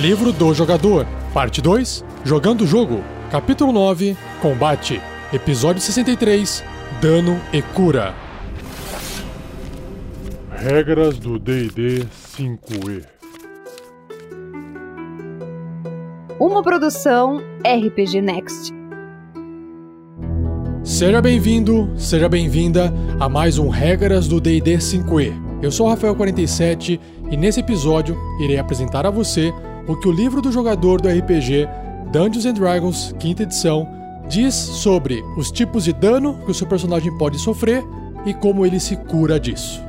Livro do Jogador, Parte 2 Jogando o Jogo, Capítulo 9 Combate, Episódio 63 Dano e Cura. Regras do DD 5E Uma produção RPG Next. Seja bem-vindo, seja bem-vinda a mais um Regras do D&D 5e. Eu sou o Rafael47 e nesse episódio irei apresentar a você o que o livro do jogador do RPG Dungeons and Dragons, quinta edição, diz sobre os tipos de dano que o seu personagem pode sofrer e como ele se cura disso.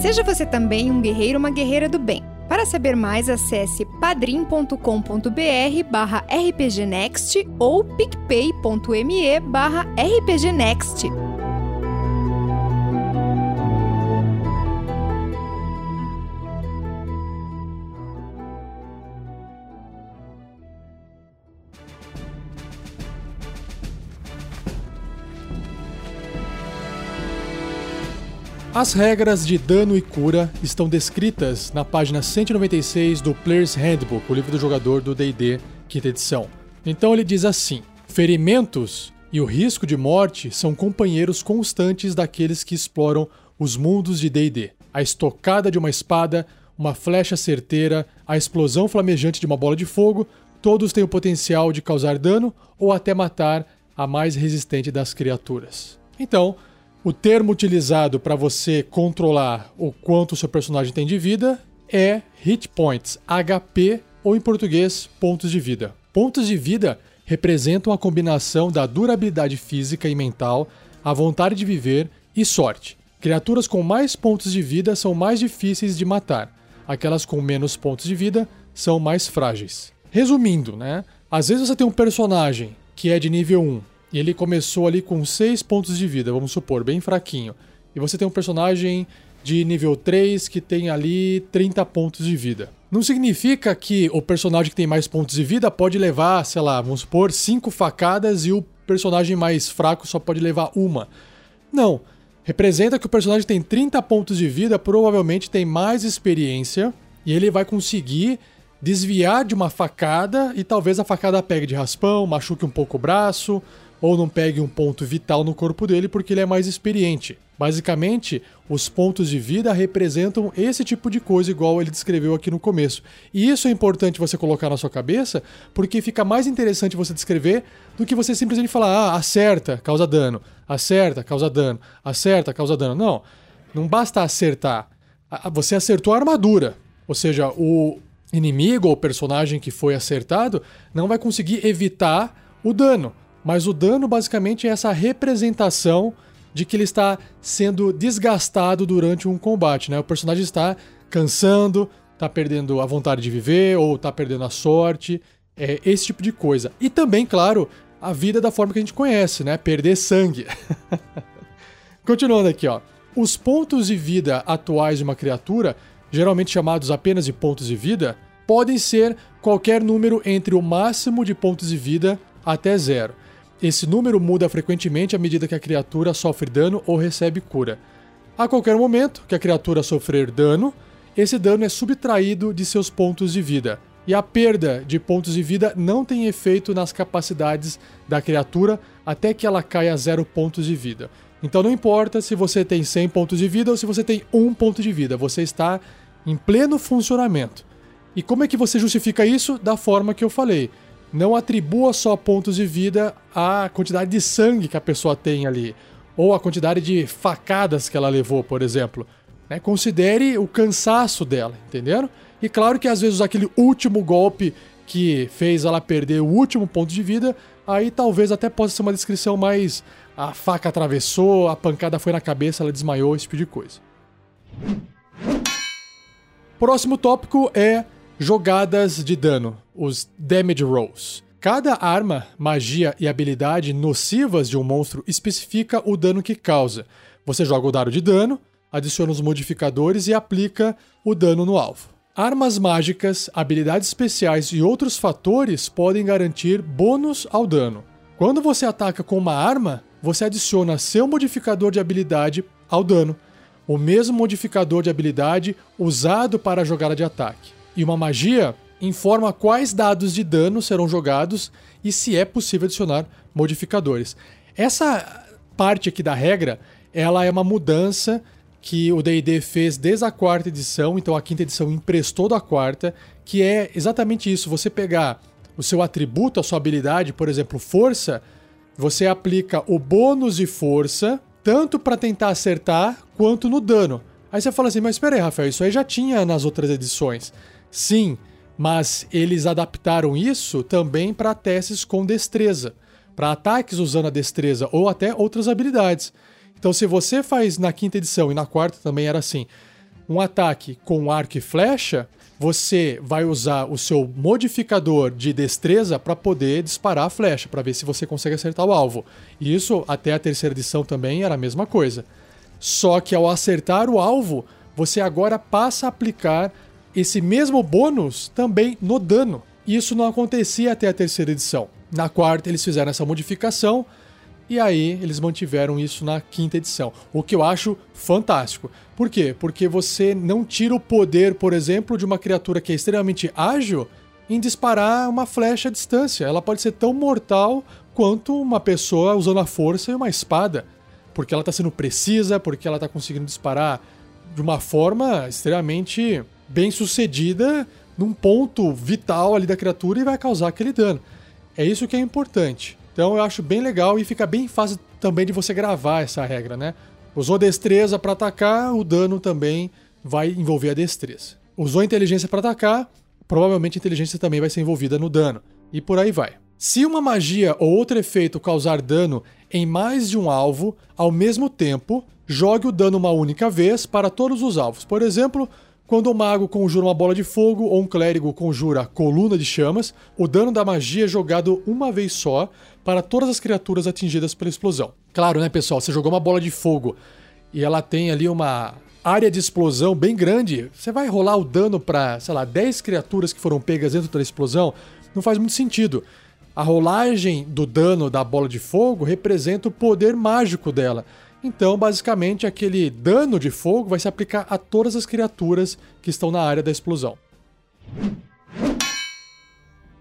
Seja você também um guerreiro ou uma guerreira do bem. Para saber mais, acesse padrim.com.br barra rpgnext ou picpay.me barra rpgnext. As regras de dano e cura estão descritas na página 196 do Player's Handbook, o livro do jogador do D&D, quinta edição. Então ele diz assim: Ferimentos e o risco de morte são companheiros constantes daqueles que exploram os mundos de D&D. A estocada de uma espada, uma flecha certeira, a explosão flamejante de uma bola de fogo, todos têm o potencial de causar dano ou até matar a mais resistente das criaturas. Então, o termo utilizado para você controlar o quanto o seu personagem tem de vida é hit points, HP ou em português, pontos de vida. Pontos de vida representam a combinação da durabilidade física e mental, a vontade de viver e sorte. Criaturas com mais pontos de vida são mais difíceis de matar. Aquelas com menos pontos de vida são mais frágeis. Resumindo, né? Às vezes você tem um personagem que é de nível 1 e ele começou ali com 6 pontos de vida, vamos supor, bem fraquinho. E você tem um personagem de nível 3 que tem ali 30 pontos de vida. Não significa que o personagem que tem mais pontos de vida pode levar, sei lá, vamos supor, 5 facadas e o personagem mais fraco só pode levar uma. Não. Representa que o personagem tem 30 pontos de vida, provavelmente tem mais experiência e ele vai conseguir desviar de uma facada e talvez a facada pegue de raspão, machuque um pouco o braço, ou não pegue um ponto vital no corpo dele porque ele é mais experiente. Basicamente, os pontos de vida representam esse tipo de coisa, igual ele descreveu aqui no começo. E isso é importante você colocar na sua cabeça, porque fica mais interessante você descrever do que você simplesmente falar, ah, acerta, causa dano, acerta, causa dano, acerta, causa dano. Não, não basta acertar. Você acertou a armadura, ou seja, o inimigo ou personagem que foi acertado não vai conseguir evitar o dano. Mas o dano basicamente é essa representação de que ele está sendo desgastado durante um combate, né? O personagem está cansando, está perdendo a vontade de viver ou está perdendo a sorte, é esse tipo de coisa. E também, claro, a vida da forma que a gente conhece, né? Perder sangue. Continuando aqui, ó. Os pontos de vida atuais de uma criatura, geralmente chamados apenas de pontos de vida, podem ser qualquer número entre o máximo de pontos de vida até zero. Esse número muda frequentemente à medida que a criatura sofre dano ou recebe cura. A qualquer momento que a criatura sofrer dano, esse dano é subtraído de seus pontos de vida. E a perda de pontos de vida não tem efeito nas capacidades da criatura até que ela caia a zero pontos de vida. Então não importa se você tem 100 pontos de vida ou se você tem 1 ponto de vida, você está em pleno funcionamento. E como é que você justifica isso? Da forma que eu falei não atribua só pontos de vida à quantidade de sangue que a pessoa tem ali, ou a quantidade de facadas que ela levou, por exemplo. Né? Considere o cansaço dela, entenderam? E claro que às vezes aquele último golpe que fez ela perder o último ponto de vida, aí talvez até possa ser uma descrição mais a faca atravessou, a pancada foi na cabeça, ela desmaiou, esse tipo de coisa. Próximo tópico é jogadas de dano, os damage rolls. Cada arma, magia e habilidade nocivas de um monstro especifica o dano que causa. Você joga o dado de dano, adiciona os modificadores e aplica o dano no alvo. Armas mágicas, habilidades especiais e outros fatores podem garantir bônus ao dano. Quando você ataca com uma arma, você adiciona seu modificador de habilidade ao dano, o mesmo modificador de habilidade usado para a jogada de ataque. E uma magia informa quais dados de dano serão jogados e se é possível adicionar modificadores. Essa parte aqui da regra, ela é uma mudança que o D&D fez desde a quarta edição, então a quinta edição emprestou da quarta, que é exatamente isso, você pegar o seu atributo, a sua habilidade, por exemplo, força, você aplica o bônus de força tanto para tentar acertar quanto no dano. Aí você fala assim, mas espera aí, Rafael, isso aí já tinha nas outras edições. Sim, mas eles adaptaram isso também para testes com destreza, para ataques usando a destreza ou até outras habilidades. Então, se você faz na quinta edição e na quarta também era assim, um ataque com arco e flecha, você vai usar o seu modificador de destreza para poder disparar a flecha, para ver se você consegue acertar o alvo. E isso até a terceira edição também era a mesma coisa. Só que ao acertar o alvo, você agora passa a aplicar esse mesmo bônus também no dano. Isso não acontecia até a terceira edição. Na quarta, eles fizeram essa modificação e aí eles mantiveram isso na quinta edição, o que eu acho fantástico. Por quê? Porque você não tira o poder, por exemplo, de uma criatura que é extremamente ágil em disparar uma flecha à distância. Ela pode ser tão mortal quanto uma pessoa usando a força e uma espada, porque ela está sendo precisa, porque ela está conseguindo disparar de uma forma extremamente bem sucedida num ponto vital ali da criatura e vai causar aquele dano. É isso que é importante. Então eu acho bem legal e fica bem fácil também de você gravar essa regra, né? Usou destreza para atacar, o dano também vai envolver a destreza. Usou inteligência para atacar, provavelmente a inteligência também vai ser envolvida no dano. E por aí vai. Se uma magia ou outro efeito causar dano em mais de um alvo ao mesmo tempo, jogue o dano uma única vez para todos os alvos. Por exemplo, quando o mago conjura uma bola de fogo ou um clérigo conjura coluna de chamas, o dano da magia é jogado uma vez só para todas as criaturas atingidas pela explosão. Claro, né, pessoal? Você jogou uma bola de fogo e ela tem ali uma área de explosão bem grande. Você vai rolar o dano para, sei lá, 10 criaturas que foram pegas dentro da explosão? Não faz muito sentido. A rolagem do dano da bola de fogo representa o poder mágico dela. Então, basicamente, aquele dano de fogo vai se aplicar a todas as criaturas que estão na área da explosão.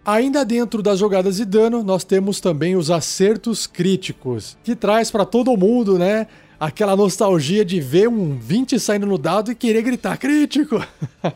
Ainda dentro das jogadas de dano, nós temos também os acertos críticos, que traz para todo mundo, né, aquela nostalgia de ver um 20 saindo no dado e querer gritar crítico.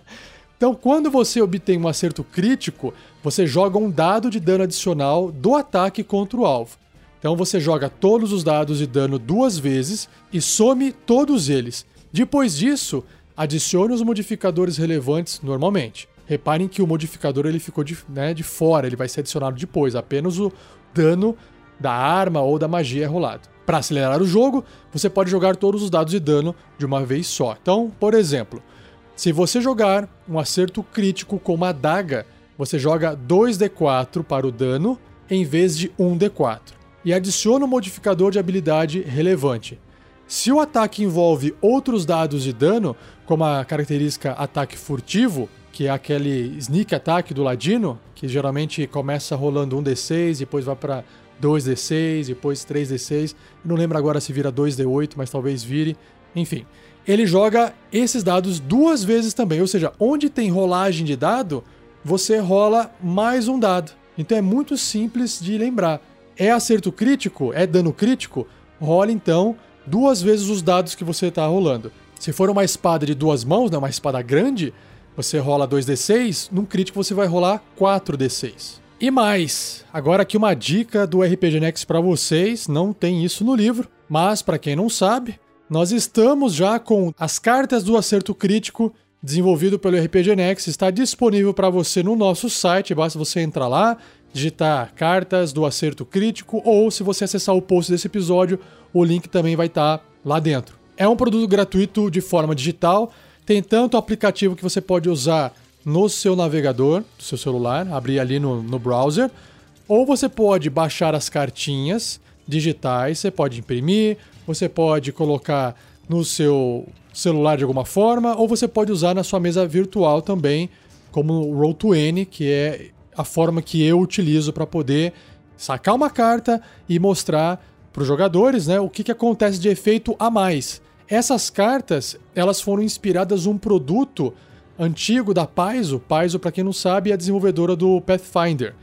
então, quando você obtém um acerto crítico, você joga um dado de dano adicional do ataque contra o alvo. Então você joga todos os dados de dano duas vezes e some todos eles. Depois disso, adicione os modificadores relevantes normalmente. Reparem que o modificador ele ficou de, né, de fora, ele vai ser adicionado depois, apenas o dano da arma ou da magia é rolado. Para acelerar o jogo, você pode jogar todos os dados de dano de uma vez só. Então, por exemplo, se você jogar um acerto crítico com uma adaga, você joga 2d4 para o dano em vez de 1d4 e adiciona um modificador de habilidade relevante. Se o ataque envolve outros dados de dano, como a característica ataque furtivo, que é aquele sneak attack do ladino, que geralmente começa rolando 1d6, depois vai para 2d6, depois 3d6. Não lembro agora se vira 2d8, mas talvez vire. Enfim, ele joga esses dados duas vezes também, ou seja, onde tem rolagem de dado, você rola mais um dado. Então é muito simples de lembrar. É acerto crítico? É dano crítico? Rola então duas vezes os dados que você está rolando. Se for uma espada de duas mãos, né, uma espada grande, você rola 2d6, num crítico você vai rolar 4d6. E mais, agora aqui uma dica do RPG Next para vocês, não tem isso no livro, mas para quem não sabe, nós estamos já com as cartas do acerto crítico desenvolvido pelo RPG Next, está disponível para você no nosso site, basta você entrar lá, digitar cartas do acerto crítico ou se você acessar o post desse episódio, o link também vai estar tá lá dentro. É um produto gratuito de forma digital, tem tanto aplicativo que você pode usar no seu navegador, do seu celular, abrir ali no, no browser, ou você pode baixar as cartinhas digitais, você pode imprimir, você pode colocar no seu celular de alguma forma, ou você pode usar na sua mesa virtual também, como o Roll20, que é a forma que eu utilizo para poder sacar uma carta e mostrar para os jogadores, né, o que, que acontece de efeito a mais. Essas cartas, elas foram inspiradas um produto antigo da Paizo. Paizo, para quem não sabe, é a desenvolvedora do Pathfinder.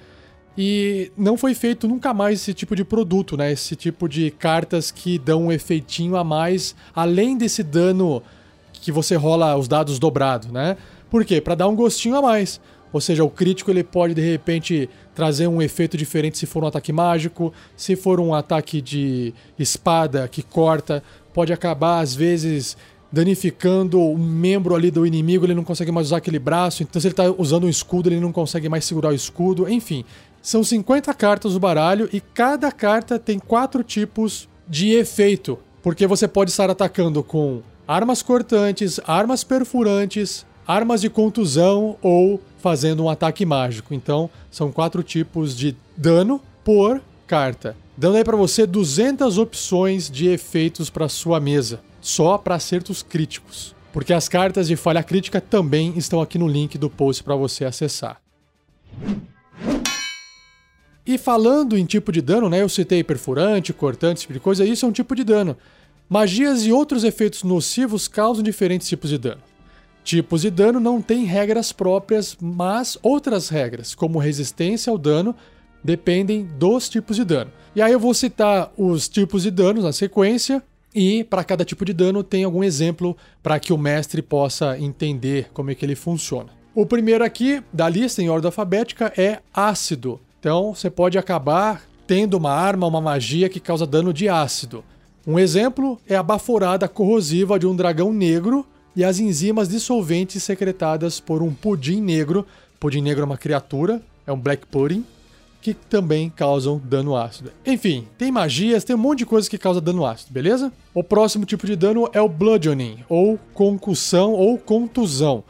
E não foi feito nunca mais esse tipo de produto, né? Esse tipo de cartas que dão um efeitinho a mais, além desse dano que você rola os dados dobrados, né? Por quê? Para dar um gostinho a mais. Ou seja, o crítico ele pode de repente trazer um efeito diferente se for um ataque mágico, se for um ataque de espada que corta, pode acabar às vezes danificando um membro ali do inimigo, ele não consegue mais usar aquele braço, então se ele está usando um escudo, ele não consegue mais segurar o escudo, enfim. São 50 cartas do baralho e cada carta tem quatro tipos de efeito, porque você pode estar atacando com armas cortantes, armas perfurantes, armas de contusão ou fazendo um ataque mágico. Então, são quatro tipos de dano por carta. Dando aí para você 200 opções de efeitos para sua mesa, só para acertos críticos. Porque as cartas de falha crítica também estão aqui no link do post para você acessar. E falando em tipo de dano, né? Eu citei perfurante, cortante, esse tipo de coisa, isso é um tipo de dano. Magias e outros efeitos nocivos causam diferentes tipos de dano. Tipos de dano não têm regras próprias, mas outras regras, como resistência ao dano, dependem dos tipos de dano. E aí eu vou citar os tipos de danos na sequência e para cada tipo de dano tem algum exemplo para que o mestre possa entender como é que ele funciona. O primeiro aqui da lista em ordem alfabética é ácido. Então você pode acabar tendo uma arma, uma magia que causa dano de ácido. Um exemplo é a baforada corrosiva de um dragão negro e as enzimas dissolventes secretadas por um pudim negro. Pudim negro é uma criatura, é um black pudding, que também causam dano ácido. Enfim, tem magias, tem um monte de coisas que causam dano ácido, beleza? O próximo tipo de dano é o bludgeoning, ou concussão ou contusão.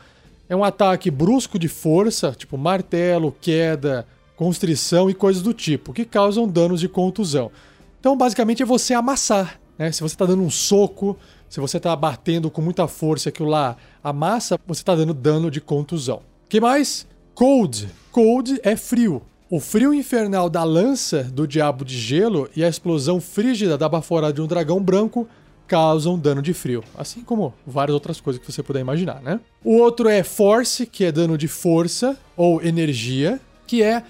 É um ataque brusco de força, tipo martelo, queda, constrição e coisas do tipo, que causam danos de contusão. Então, basicamente, é você amassar. Né? Se você está dando um soco, se você está batendo com muita força aquilo lá amassa, você está dando dano de contusão. que mais? Cold. Cold é frio. O frio infernal da lança do diabo de gelo e a explosão frígida da baforada de um dragão branco causam dano de frio, assim como várias outras coisas que você puder imaginar, né? O outro é Force, que é dano de força ou energia, que é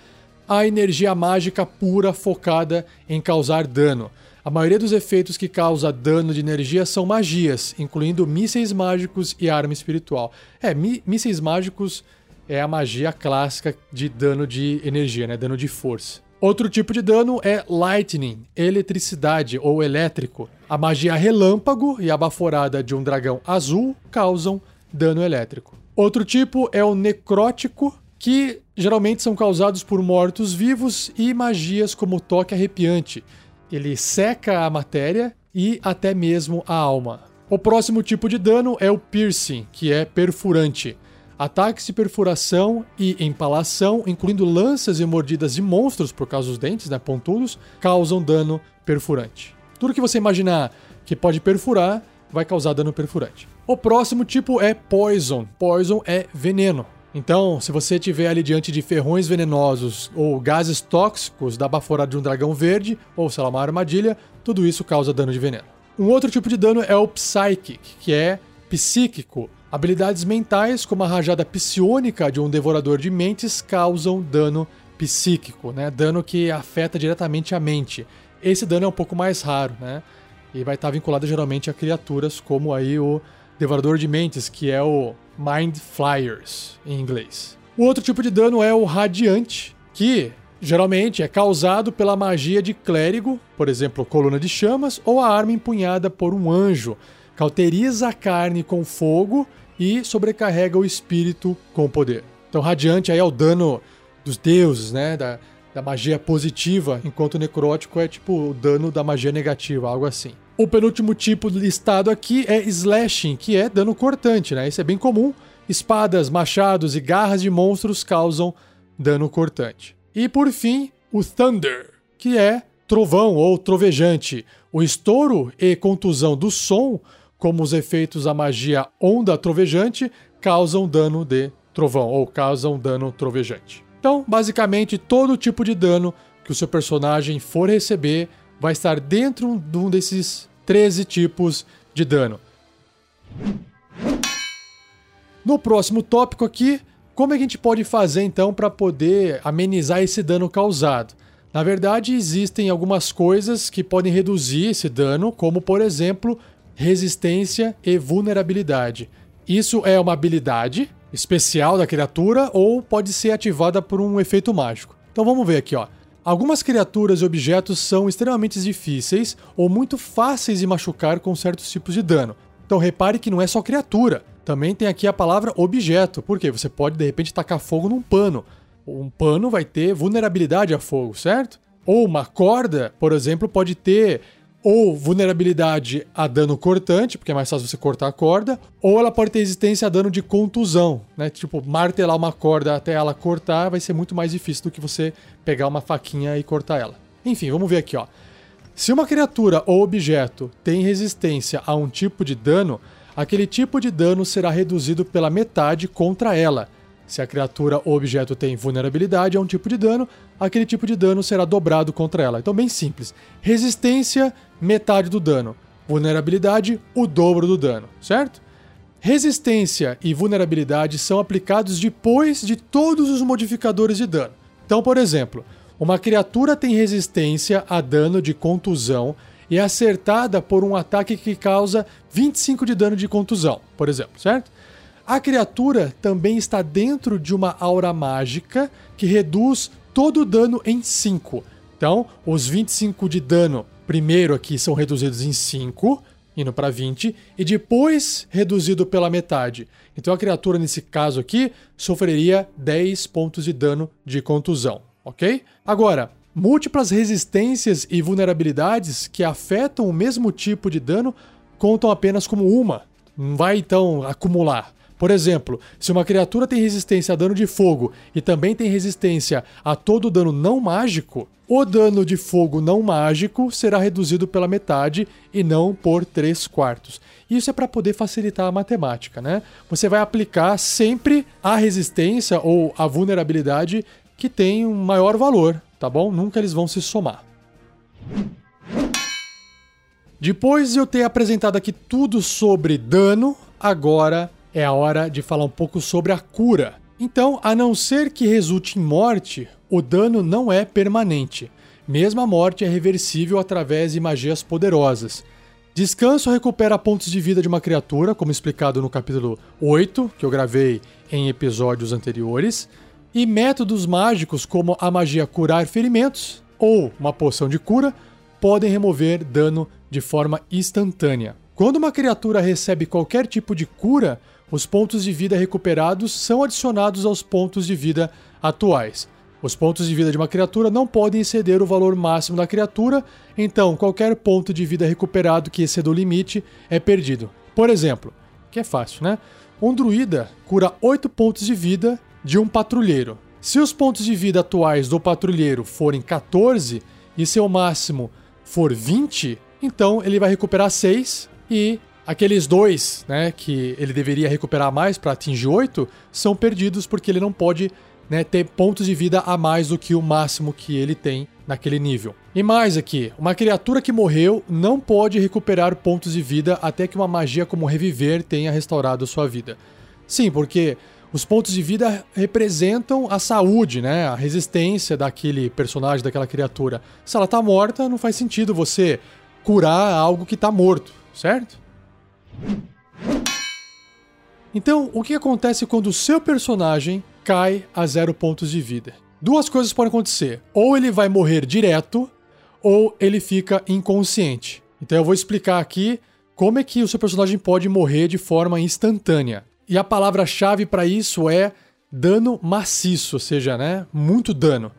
a energia mágica pura focada em causar dano. A maioria dos efeitos que causa dano de energia são magias, incluindo mísseis mágicos e arma espiritual. É, mísseis mágicos é a magia clássica de dano de energia, né? Dano de força. Outro tipo de dano é lightning, eletricidade ou elétrico. A magia relâmpago e a baforada de um dragão azul causam dano elétrico. Outro tipo é o necrótico, que geralmente são causados por mortos-vivos e magias como toque arrepiante. Ele seca a matéria e até mesmo a alma. O próximo tipo de dano é o piercing, que é perfurante. Ataques de perfuração e empalação, incluindo lanças e mordidas de monstros por causa dos dentes, né, pontudos, causam dano perfurante. Tudo que você imaginar que pode perfurar vai causar dano perfurante. O próximo tipo é poison. Poison é veneno. Então, se você estiver ali diante de ferrões venenosos ou gases tóxicos da baforada de um dragão verde, ou sei lá, uma armadilha, tudo isso causa dano de veneno. Um outro tipo de dano é o Psychic, que é psíquico. Habilidades mentais, como a rajada psionica de um devorador de mentes, causam dano psíquico, né? Dano que afeta diretamente a mente. Esse dano é um pouco mais raro, né? E vai estar vinculado geralmente a criaturas como aí o Devorador de Mentes, que é o Mind Flyers em inglês. O outro tipo de dano é o Radiante, que geralmente é causado pela magia de clérigo, por exemplo, coluna de chamas, ou a arma empunhada por um anjo. Cauteriza a carne com fogo e sobrecarrega o espírito com poder. Então, Radiante aí é o dano dos deuses, né? Da, da magia positiva, enquanto necrótico é tipo o dano da magia negativa, algo assim. O penúltimo tipo listado aqui é slashing, que é dano cortante, né? Isso é bem comum. Espadas, machados e garras de monstros causam dano cortante. E por fim, o thunder, que é trovão ou trovejante. O estouro e contusão do som, como os efeitos da magia onda trovejante, causam dano de trovão ou causam dano trovejante. Então, basicamente, todo tipo de dano que o seu personagem for receber vai estar dentro de um desses 13 tipos de dano. No próximo tópico aqui, como é que a gente pode fazer então para poder amenizar esse dano causado? Na verdade, existem algumas coisas que podem reduzir esse dano, como por exemplo, resistência e vulnerabilidade. Isso é uma habilidade especial da criatura ou pode ser ativada por um efeito mágico. Então vamos ver aqui, ó. Algumas criaturas e objetos são extremamente difíceis ou muito fáceis de machucar com certos tipos de dano. Então repare que não é só criatura. Também tem aqui a palavra objeto, porque você pode de repente tacar fogo num pano. Um pano vai ter vulnerabilidade a fogo, certo? Ou uma corda, por exemplo, pode ter ou vulnerabilidade a dano cortante, porque é mais fácil você cortar a corda, ou ela pode ter resistência a dano de contusão, né? Tipo, martelar uma corda até ela cortar vai ser muito mais difícil do que você pegar uma faquinha e cortar ela. Enfim, vamos ver aqui, ó. Se uma criatura ou objeto tem resistência a um tipo de dano, aquele tipo de dano será reduzido pela metade contra ela se a criatura ou objeto tem vulnerabilidade a um tipo de dano, aquele tipo de dano será dobrado contra ela. Então, bem simples. Resistência, metade do dano. Vulnerabilidade, o dobro do dano, certo? Resistência e vulnerabilidade são aplicados depois de todos os modificadores de dano. Então, por exemplo, uma criatura tem resistência a dano de contusão e é acertada por um ataque que causa 25 de dano de contusão, por exemplo, certo? A criatura também está dentro de uma aura mágica que reduz todo o dano em 5. Então, os 25 de dano primeiro aqui são reduzidos em 5, indo para 20, e depois reduzido pela metade. Então a criatura, nesse caso aqui, sofreria 10 pontos de dano de contusão, ok? Agora, múltiplas resistências e vulnerabilidades que afetam o mesmo tipo de dano contam apenas como uma. Não vai então acumular. Por exemplo, se uma criatura tem resistência a dano de fogo e também tem resistência a todo dano não mágico, o dano de fogo não mágico será reduzido pela metade e não por 3 quartos. Isso é para poder facilitar a matemática, né? Você vai aplicar sempre a resistência ou a vulnerabilidade que tem um maior valor, tá bom? Nunca eles vão se somar. Depois de eu ter apresentado aqui tudo sobre dano, agora é a hora de falar um pouco sobre a cura. Então, a não ser que resulte em morte, o dano não é permanente. Mesmo a morte é reversível através de magias poderosas. Descanso recupera pontos de vida de uma criatura, como explicado no capítulo 8, que eu gravei em episódios anteriores. E métodos mágicos, como a magia curar ferimentos ou uma poção de cura, podem remover dano de forma instantânea. Quando uma criatura recebe qualquer tipo de cura, os pontos de vida recuperados são adicionados aos pontos de vida atuais. Os pontos de vida de uma criatura não podem exceder o valor máximo da criatura, então qualquer ponto de vida recuperado que exceda o limite é perdido. Por exemplo, que é fácil, né? Um druida cura 8 pontos de vida de um patrulheiro. Se os pontos de vida atuais do patrulheiro forem 14 e seu máximo for 20, então ele vai recuperar 6 e Aqueles dois, né, que ele deveria recuperar mais para atingir 8, são perdidos porque ele não pode né, ter pontos de vida a mais do que o máximo que ele tem naquele nível. E mais aqui, uma criatura que morreu não pode recuperar pontos de vida até que uma magia como reviver tenha restaurado sua vida. Sim, porque os pontos de vida representam a saúde, né, a resistência daquele personagem, daquela criatura. Se ela tá morta, não faz sentido você curar algo que tá morto, certo? Então, o que acontece quando o seu personagem cai a zero pontos de vida? Duas coisas podem acontecer. Ou ele vai morrer direto, ou ele fica inconsciente. Então eu vou explicar aqui como é que o seu personagem pode morrer de forma instantânea. E a palavra-chave para isso é dano maciço, ou seja, né, muito dano.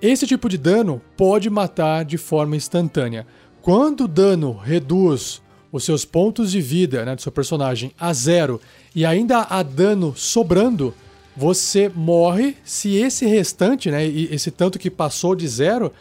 Esse tipo de dano pode matar de forma instantânea. Quando o dano reduz os seus pontos de vida né, do seu personagem a zero e ainda há dano sobrando, você morre se esse restante, né, esse tanto que passou de zero,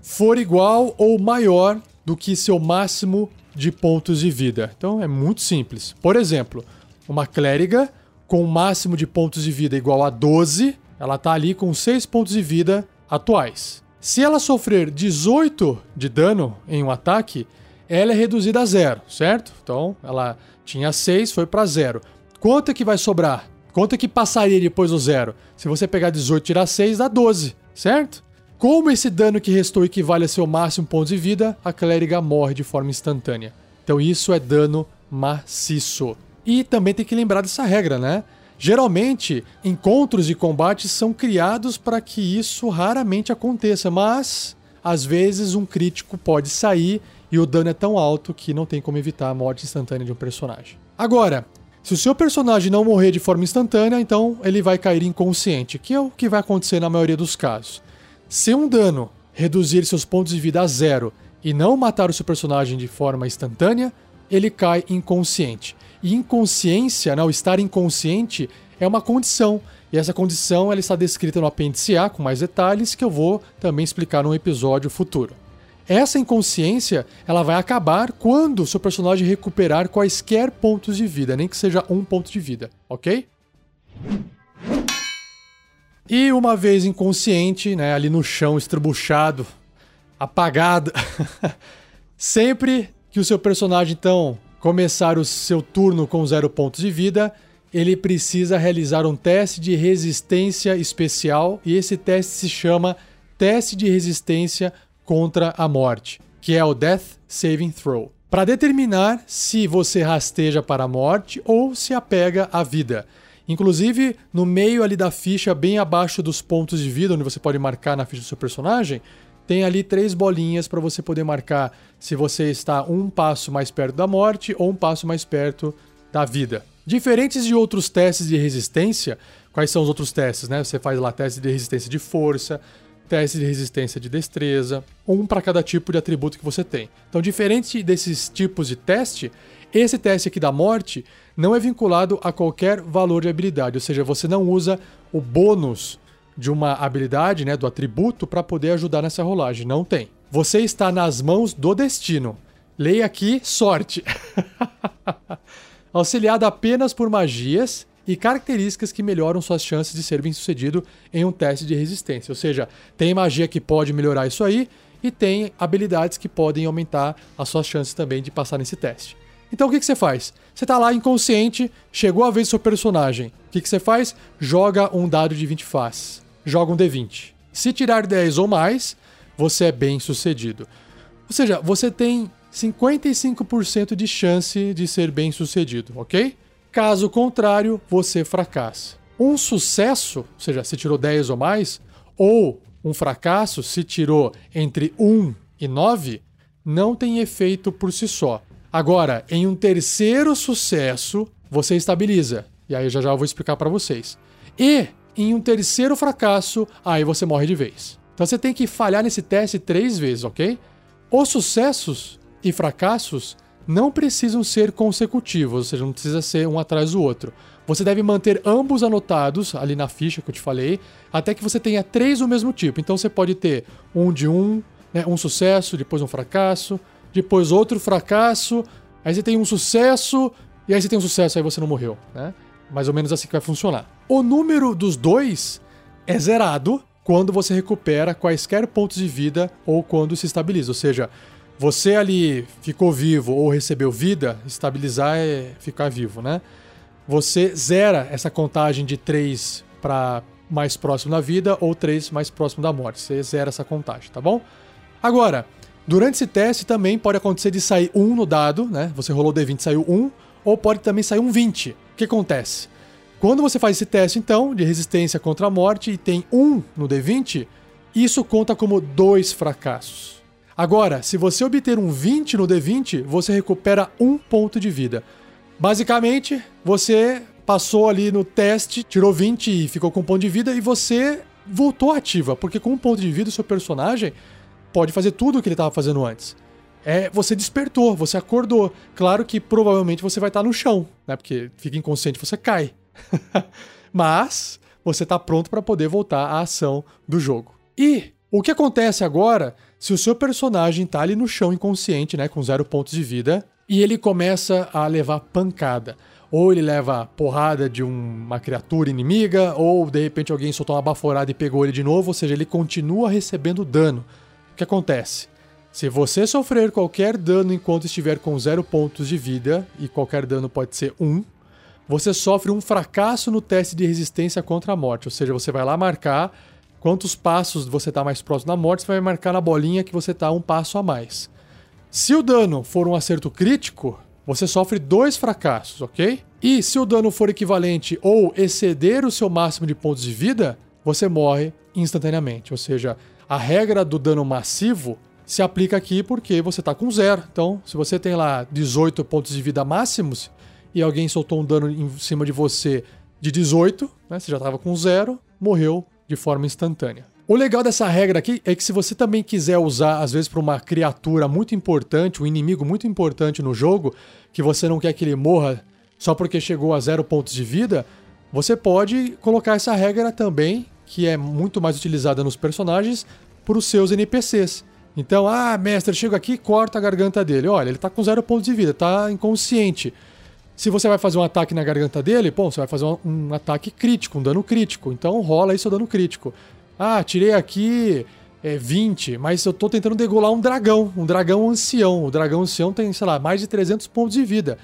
for igual ou maior do que seu máximo de pontos de vida. Então é muito simples. Por exemplo, uma clériga com o máximo de pontos de vida igual a 12, ela está ali com 6 pontos de vida atuais. Se ela sofrer 18 de dano em um ataque, ela é reduzida a zero, certo? Então, ela tinha 6, foi para zero. Quanto é que vai sobrar? Quanto é que passaria depois do zero? Se você pegar 18 e tirar 6, dá 12, certo? Como esse dano que restou equivale a seu máximo ponto de vida, a clériga morre de forma instantânea. Então isso é dano maciço. E também tem que lembrar dessa regra, né? Geralmente, encontros de combate são criados para que isso raramente aconteça, mas às vezes um crítico pode sair e o dano é tão alto que não tem como evitar a morte instantânea de um personagem. Agora, se o seu personagem não morrer de forma instantânea, então ele vai cair inconsciente, que é o que vai acontecer na maioria dos casos. Se um dano reduzir seus pontos de vida a zero e não matar o seu personagem de forma instantânea, ele cai inconsciente. E inconsciência, não, estar inconsciente, é uma condição. E essa condição ela está descrita no apêndice A com mais detalhes que eu vou também explicar num episódio futuro. Essa inconsciência, ela vai acabar quando seu personagem recuperar quaisquer pontos de vida, nem que seja um ponto de vida, ok? E uma vez inconsciente, né, ali no chão, estribuchado, apagado, sempre que o seu personagem então começar o seu turno com zero pontos de vida, ele precisa realizar um teste de resistência especial e esse teste se chama teste de resistência contra a morte, que é o Death Saving Throw, para determinar se você rasteja para a morte ou se apega à vida. Inclusive, no meio ali da ficha, bem abaixo dos pontos de vida, onde você pode marcar na ficha do seu personagem, tem ali três bolinhas para você poder marcar se você está um passo mais perto da morte ou um passo mais perto da vida. Diferentes de outros testes de resistência, quais são os outros testes, né? Você faz lá teste de resistência de força, teste de resistência de destreza, um para cada tipo de atributo que você tem. Então, diferente desses tipos de teste, esse teste aqui da morte não é vinculado a qualquer valor de habilidade, ou seja, você não usa o bônus de uma habilidade, né, do atributo, para poder ajudar nessa rolagem. Não tem. Você está nas mãos do destino. Leia aqui sorte. Auxiliado apenas por magias e características que melhoram suas chances de ser bem sucedido em um teste de resistência. Ou seja, tem magia que pode melhorar isso aí e tem habilidades que podem aumentar as suas chances também de passar nesse teste. Então o que, que você faz? Você tá lá inconsciente, chegou a vez do seu personagem. O que, que você faz? Joga um dado de 20 faces. Joga um D20. Se tirar 10 ou mais, você é bem sucedido. Ou seja, você tem 55% de chance de ser bem sucedido, ok? Caso contrário, você fracassa. Um sucesso, ou seja, se tirou 10 ou mais, ou um fracasso, se tirou entre 1 e 9, não tem efeito por si só. Agora, em um terceiro sucesso, você estabiliza. E aí já já eu vou explicar para vocês. E em um terceiro fracasso, aí você morre de vez. Então você tem que falhar nesse teste três vezes, ok? Os sucessos e fracassos não precisam ser consecutivos, ou seja, não precisa ser um atrás do outro. Você deve manter ambos anotados ali na ficha que eu te falei, até que você tenha três do mesmo tipo. Então você pode ter um de um, né, um sucesso, depois um fracasso, depois outro fracasso, aí você tem um sucesso, e aí você tem um sucesso, aí você não morreu, né? Mais ou menos assim que vai funcionar. O número dos dois é zerado quando você recupera quaisquer pontos de vida ou quando se estabiliza. Ou seja, você ali ficou vivo ou recebeu vida, estabilizar é ficar vivo, né? Você zera essa contagem de 3 para mais próximo da vida ou 3 mais próximo da morte. Você zera essa contagem, tá bom? Agora, durante esse teste também pode acontecer de sair 1 no dado, né? Você rolou D20 e saiu 1, ou pode também sair um 20. O que acontece? Quando você faz esse teste, então, de resistência contra a morte e tem 1 no D20, isso conta como dois fracassos. Agora, se você obter um 20 no D20, você recupera um ponto de vida. Basicamente, você passou ali no teste, tirou 20 e ficou com um ponto de vida e você voltou ativa, porque com um ponto de vida o seu personagem pode fazer tudo o que ele estava fazendo antes. É, você despertou, você acordou. Claro que provavelmente você vai estar no chão, né? Porque fica inconsciente, você cai. Mas você está pronto para poder voltar à ação do jogo. E o que acontece agora se o seu personagem tá ali no chão inconsciente, né, com zero pontos de vida, e ele começa a levar pancada? ou ele leva porrada de um- uma criatura inimiga, ou de repente alguém soltou uma baforada e pegou ele de novo, ou seja, ele continua recebendo dano. O que acontece? Se você sofrer qualquer dano enquanto estiver com zero pontos de vida, e qualquer dano pode ser um, você sofre um fracasso no teste de resistência contra a morte. Ou seja, você vai lá marcar quantos passos você está mais próximo da morte, você vai marcar na bolinha que você está um passo a mais. Se o dano for um acerto crítico, você sofre dois fracassos, ok? E se o dano for equivalente ou exceder o seu máximo de pontos de vida, você morre instantaneamente. Ou seja, a regra do dano massivo se aplica aqui porque você está com zero. Então, se você tem lá 18 pontos de vida máximos e alguém soltou um dano em cima de você de 18, né, você já estava com zero, morreu de forma instantânea. O legal dessa regra aqui é que se você também quiser usar, às vezes, para uma criatura muito importante, um inimigo muito importante no jogo, que você não quer que ele morra só porque chegou a zero pontos de vida, você pode colocar essa regra também, que é muito mais utilizada nos personagens, para os seus NPCs. Então, ah, mestre, chega aqui corta a garganta dele. Olha, ele tá com zero pontos de vida, tá inconsciente. Se você vai fazer um ataque na garganta dele, bom, você vai fazer um, um ataque crítico, um dano crítico. Então rola seu dano crítico. Ah, tirei aqui é, 20, mas eu tô tentando degolar um dragão, um dragão ancião. O dragão ancião tem, sei lá, mais de 300 pontos de vida.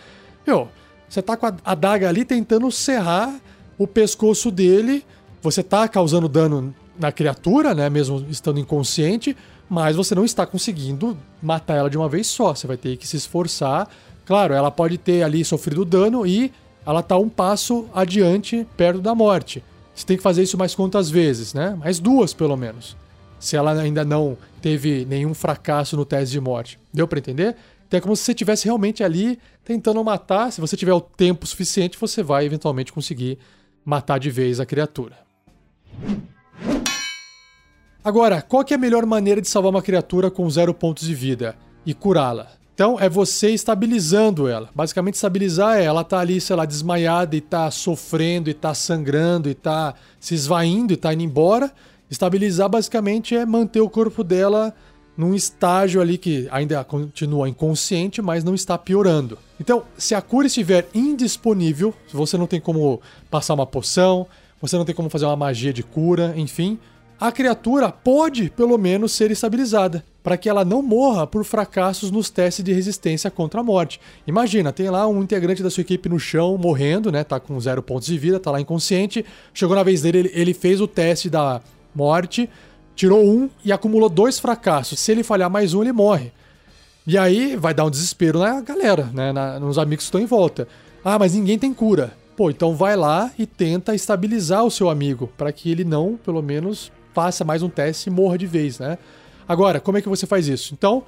Meu, você tá com a adaga ali tentando serrar o pescoço dele. Você tá causando dano na criatura, né? Mesmo estando inconsciente, mas você não está conseguindo matar ela de uma vez só. Você vai ter que se esforçar. Claro, ela pode ter ali sofrido dano e ela tá um passo adiante, perto da morte. Você tem que fazer isso mais quantas vezes, né? Mais duas, pelo menos. Se ela ainda não teve nenhum fracasso no teste de morte. Deu para entender? Então é como se você estivesse realmente ali tentando matar. Se você tiver o tempo suficiente, você vai eventualmente conseguir matar de vez a criatura. Agora, qual é a melhor maneira de salvar uma criatura com zero pontos de vida e curá-la? Então é você estabilizando ela. Basicamente, estabilizar ela tá ali, sei lá, desmaiada e tá sofrendo e tá sangrando e tá se esvaindo e tá indo embora. Estabilizar basicamente é manter o corpo dela num estágio ali que ainda continua inconsciente, mas não está piorando. Então, se a cura estiver indisponível, se você não tem como passar uma poção, você não tem como fazer uma magia de cura, enfim, a criatura pode, pelo menos, ser estabilizada, para que ela não morra por fracassos nos testes de resistência contra a morte. Imagina, tem lá um integrante da sua equipe no chão, morrendo, né? Tá com zero pontos de vida, tá lá inconsciente. Chegou na vez dele, ele, fez o teste da morte, tirou um e acumulou dois fracassos. Se ele falhar mais um, ele morre. E aí vai dar um desespero na galera, né? Na, nos amigos que estão em volta. Ah, mas ninguém tem cura. Pô, então vai lá e tenta estabilizar o seu amigo, para que ele não, pelo menos, faça mais um teste e morra de vez, né? Agora, como é que você faz isso? Então,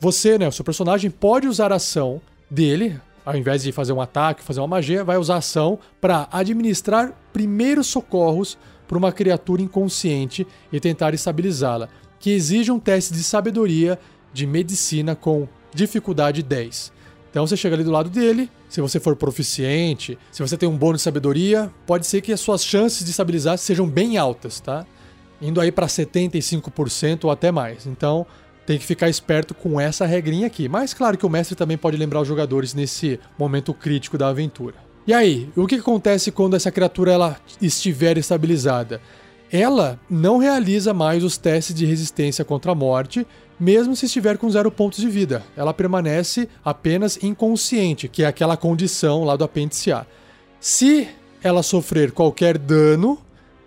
você, né, o seu personagem pode usar a ação dele, ao invés de fazer um ataque, fazer uma magia, vai usar a ação para administrar primeiros socorros para uma criatura inconsciente e tentar estabilizá-la, que exige um teste de sabedoria de medicina com dificuldade 10. Então você chega ali do lado dele, se você for proficiente, se você tem um bônus de sabedoria, pode ser que as suas chances de estabilizar sejam bem altas, tá? Indo aí para 75% ou até mais. Então, tem que ficar esperto com essa regrinha aqui. Mas claro que o mestre também pode lembrar os jogadores nesse momento crítico da aventura. E aí, o que acontece quando essa criatura ela estiver estabilizada? Ela não realiza mais os testes de resistência contra a morte, mesmo se estiver com zero pontos de vida. Ela permanece apenas inconsciente, que é aquela condição lá do apêndice A. Se ela sofrer qualquer dano,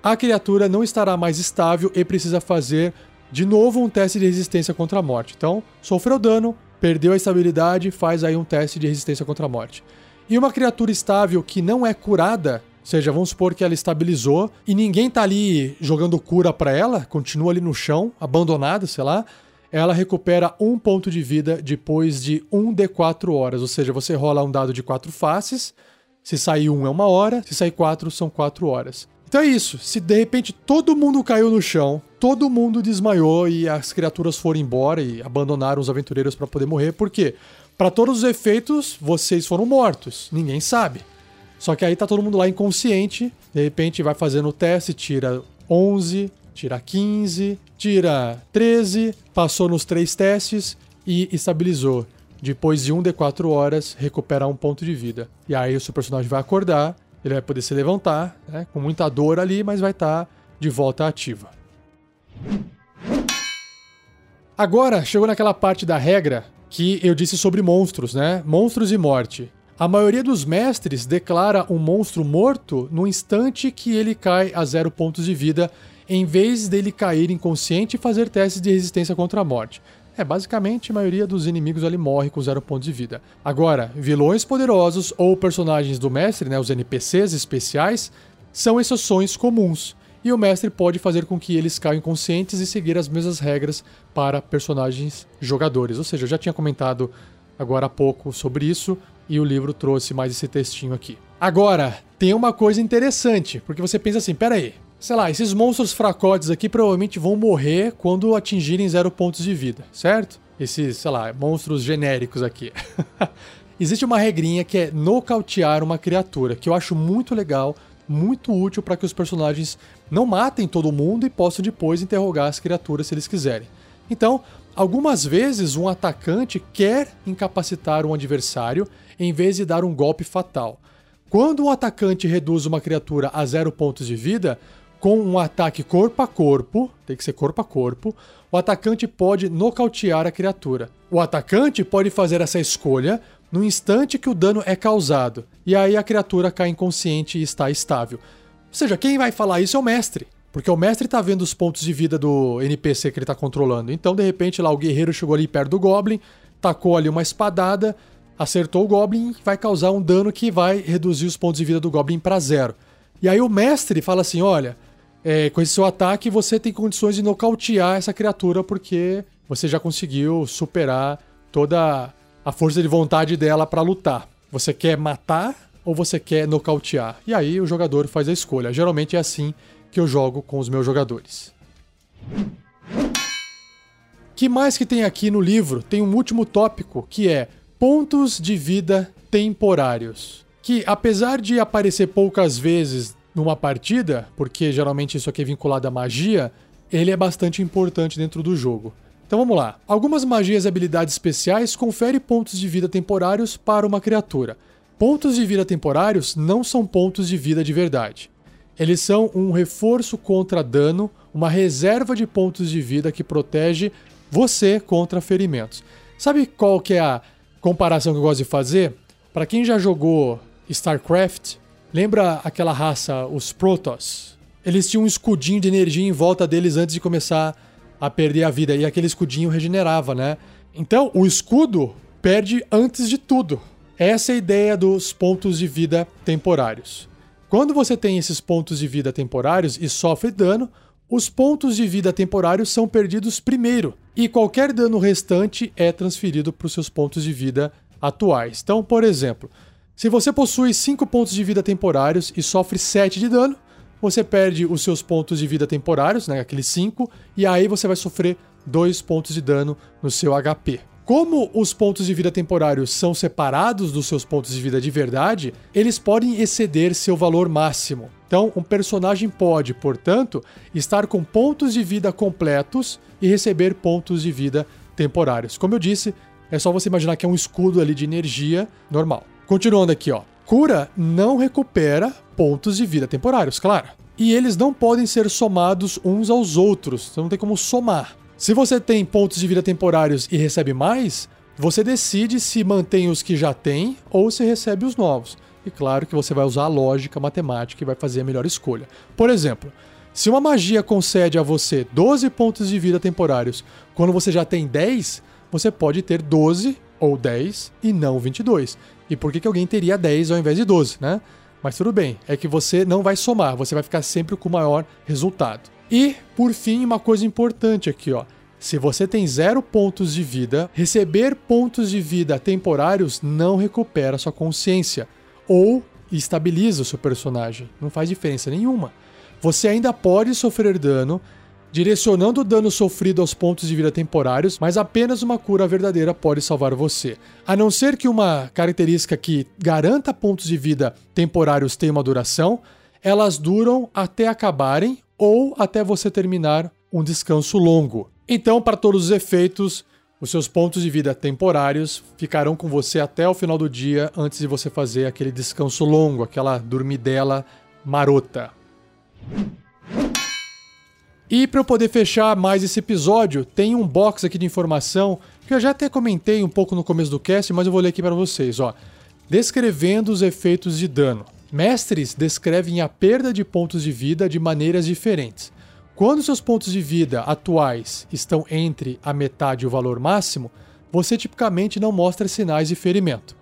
a criatura não estará mais estável e precisa fazer de novo um teste de resistência contra a morte. Então, sofreu dano, perdeu a estabilidade, faz aí um teste de resistência contra a morte. E uma criatura estável que não é curada, ou seja, vamos supor que ela estabilizou e ninguém tá ali jogando cura para ela, continua ali no chão, abandonada, sei lá, ela recupera um ponto de vida depois de 1 de 4 horas. Ou seja, você rola um dado de 4 faces, se sair 1 é uma hora, se sair 4 são 4 horas. Então é isso. Se de repente todo mundo caiu no chão, todo mundo desmaiou e as criaturas foram embora e abandonaram os aventureiros para poder morrer, por quê? Para todos os efeitos, vocês foram mortos. Ninguém sabe. Só que aí tá todo mundo lá inconsciente, de repente vai fazendo o teste, tira 11, tira 15, tira 13, passou nos três testes e estabilizou. depois de 1d4 horas, recupera um ponto de vida. E aí o seu personagem vai acordar, ele vai poder se levantar, né, com muita dor ali, mas vai estar tá de volta ativa. Agora, chegou naquela parte da regra que eu disse sobre monstros, né? Monstros e morte. A maioria dos mestres declara um monstro morto no instante que ele cai a zero pontos de vida, em vez dele cair inconsciente e fazer testes de resistência contra a morte. É, basicamente, a maioria dos inimigos ali morre com zero pontos de vida. Agora, vilões poderosos ou personagens do mestre, né, os NPCs especiais, são exceções comuns. E o mestre pode fazer com que eles caiam inconscientes e seguir as mesmas regras para personagens jogadores. Ou seja, eu já tinha comentado agora há pouco sobre isso e o livro trouxe mais esse textinho aqui. Agora, tem uma coisa interessante, porque você pensa assim, pera aí, sei lá, esses monstros fracotes aqui provavelmente vão morrer quando atingirem zero pontos de vida, certo? Esses, sei lá, monstros genéricos aqui. Existe uma regrinha que é nocautear uma criatura, que eu acho muito legal, muito útil para que os personagens não matem todo mundo e possam depois interrogar as criaturas se eles quiserem. Então, algumas vezes um atacante quer incapacitar um adversário em vez de dar um golpe fatal. Quando um atacante reduz uma criatura a zero pontos de vida, com um ataque corpo a corpo, tem que ser corpo a corpo, o atacante pode nocautear a criatura. O atacante pode fazer essa escolha no instante que o dano é causado, e aí a criatura cai inconsciente e está estável. Ou seja, quem vai falar isso é o mestre. Porque o mestre tá vendo os pontos de vida do NPC que ele tá controlando. Então, de repente, lá o guerreiro chegou ali perto do Goblin, tacou ali uma espadada, acertou o Goblin e vai causar um dano que vai reduzir os pontos de vida do Goblin para zero. E aí o mestre fala assim: olha, é, com esse seu ataque você tem condições de nocautear essa criatura porque você já conseguiu superar toda a força de vontade dela para lutar. Você quer matar ou você quer nocautear? E aí o jogador faz a escolha. Geralmente é assim que eu jogo com os meus jogadores. Que mais que tem aqui no livro? Tem um último tópico que é pontos de vida temporários. Que apesar de aparecer poucas vezes numa partida, porque geralmente isso aqui é vinculado à magia, ele é bastante importante dentro do jogo. Então vamos lá. Algumas magias e habilidades especiais conferem pontos de vida temporários para uma criatura. Pontos de vida temporários não são pontos de vida de verdade. Eles são um reforço contra dano, uma reserva de pontos de vida que protege você contra ferimentos. Sabe qual que é a comparação que eu gosto de fazer, para quem já jogou StarCraft, lembra aquela raça, os Protoss? Eles tinham um escudinho de energia em volta deles antes de começar a perder a vida, e aquele escudinho regenerava, né? Então, o escudo perde antes de tudo. Essa é a ideia dos pontos de vida temporários. Quando você tem esses pontos de vida temporários e sofre dano, os pontos de vida temporários são perdidos primeiro e qualquer dano restante é transferido para os seus pontos de vida atuais. Então, por exemplo, se você possui 5 pontos de vida temporários e sofre 7 de dano, você perde os seus pontos de vida temporários, né, aqueles 5, e aí você vai sofrer 2 pontos de dano no seu HP. Como os pontos de vida temporários são separados dos seus pontos de vida de verdade, eles podem exceder seu valor máximo. Então, um personagem pode, portanto, estar com pontos de vida completos e receber pontos de vida temporários. Como eu disse, é só você imaginar que é um escudo ali de energia normal. Continuando aqui, ó. Cura não recupera pontos de vida temporários, claro. E eles não podem ser somados uns aos outros, você não tem como somar. Se você tem pontos de vida temporários e recebe mais, você decide se mantém os que já tem ou se recebe os novos. E claro que você vai usar a lógica matemática e vai fazer a melhor escolha. Por exemplo, se uma magia concede a você 12 pontos de vida temporários quando você já tem 10, você pode ter 12 ou 10 e não 22. E por que, que alguém teria 10 ao invés de 12, né? Mas tudo bem, é que você não vai somar, você vai ficar sempre com o maior resultado. E, por fim, uma coisa importante aqui, ó. Se você tem zero pontos de vida, receber pontos de vida temporários não recupera sua consciência ou estabiliza o seu personagem. Não faz diferença nenhuma. Você ainda pode sofrer dano, direcionando o dano sofrido aos pontos de vida temporários, mas apenas uma cura verdadeira pode salvar você. A não ser que uma característica que garanta pontos de vida temporários tenha uma duração, elas duram até acabarem ou até você terminar um descanso longo. Então, para todos os efeitos, Os seus pontos de vida temporários ficarão com você até o final do dia antes de você fazer aquele descanso longo, aquela dormidela marota. E para eu poder fechar mais esse episódio, tem um box aqui de informação que eu já até comentei um pouco no começo do cast, mas eu vou ler aqui para vocês, ó. Descrevendo os efeitos de dano. Mestres descrevem a perda de pontos de vida de maneiras diferentes. Quando seus pontos de vida atuais estão entre a metade e o valor máximo, você tipicamente não mostra sinais de ferimento.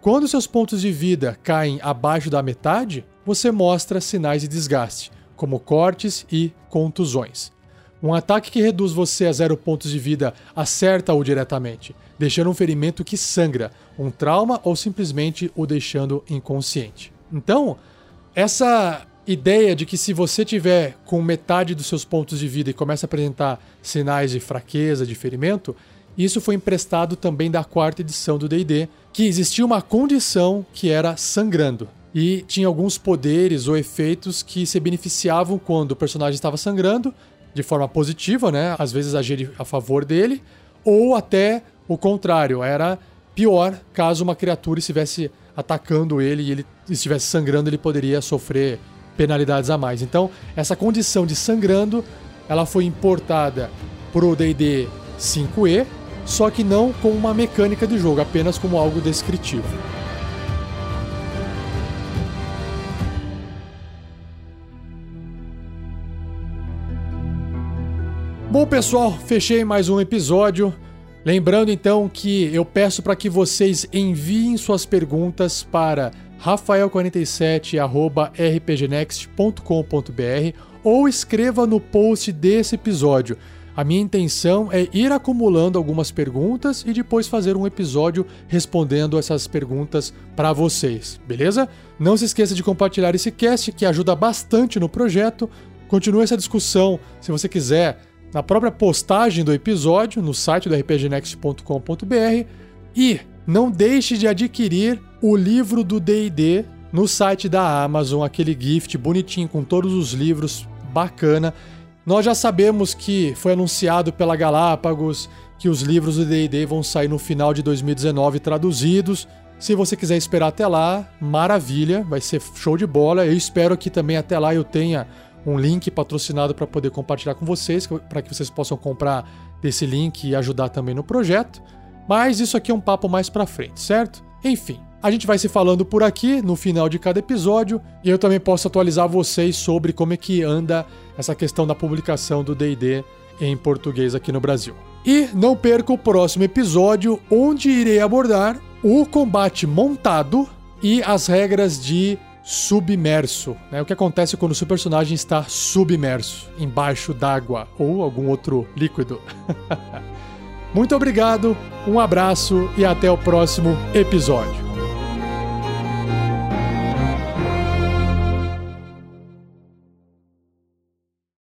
Quando seus pontos de vida caem abaixo da metade, você mostra sinais de desgaste, como cortes e contusões. Um ataque que reduz você a zero pontos de vida acerta-o diretamente, deixando um ferimento que sangra, um trauma ou simplesmente o deixando inconsciente. Então, essa ideia de que se você tiver com metade dos seus pontos de vida e começa a apresentar sinais de fraqueza, de ferimento, isso foi emprestado também da quarta edição do D&D, que existia uma condição que era sangrando. E tinha alguns poderes ou efeitos que se beneficiavam quando o personagem estava sangrando, de forma positiva, né? Às vezes agir a favor dele, ou até o contrário, era pior caso uma criatura estivesse atacando ele e ele estivesse sangrando, ele poderia sofrer penalidades a mais. Então, essa condição de sangrando, ela foi importada pro D&D 5e, só que não como uma mecânica de jogo, apenas como algo descritivo. Bom, pessoal, fechei mais um episódio. Lembrando então que eu peço para que vocês enviem suas perguntas para rafael47@rpgnext.com.br ou escreva no post desse episódio. A minha intenção é ir acumulando algumas perguntas e depois fazer um episódio respondendo essas perguntas para vocês, beleza? Não se esqueça de compartilhar esse cast que ajuda bastante no projeto. Continue essa discussão se você quiser na própria postagem do episódio no site do rpgnext.com.br e não deixe de adquirir o livro do D&D no site da Amazon, aquele gift bonitinho com todos os livros, bacana. Nós já sabemos que foi anunciado pela Galápagos que os livros do D&D vão sair no final de 2019 traduzidos. Se você quiser esperar até lá, maravilha, vai ser show de bola. Eu espero que também até lá eu tenha um link patrocinado para poder compartilhar com vocês, para que vocês possam comprar desse link e ajudar também no projeto. Mas isso aqui é um papo mais para frente, certo? Enfim, a gente vai se falando por aqui no final de cada episódio e eu também posso atualizar vocês sobre como é que anda essa questão da publicação do D&D em português aqui no Brasil. E não perca o próximo episódio onde irei abordar o combate montado e as regras de submerso, né? O que acontece quando o seu personagem está submerso, embaixo d'água ou algum outro líquido. Muito obrigado, um abraço e até o próximo episódio.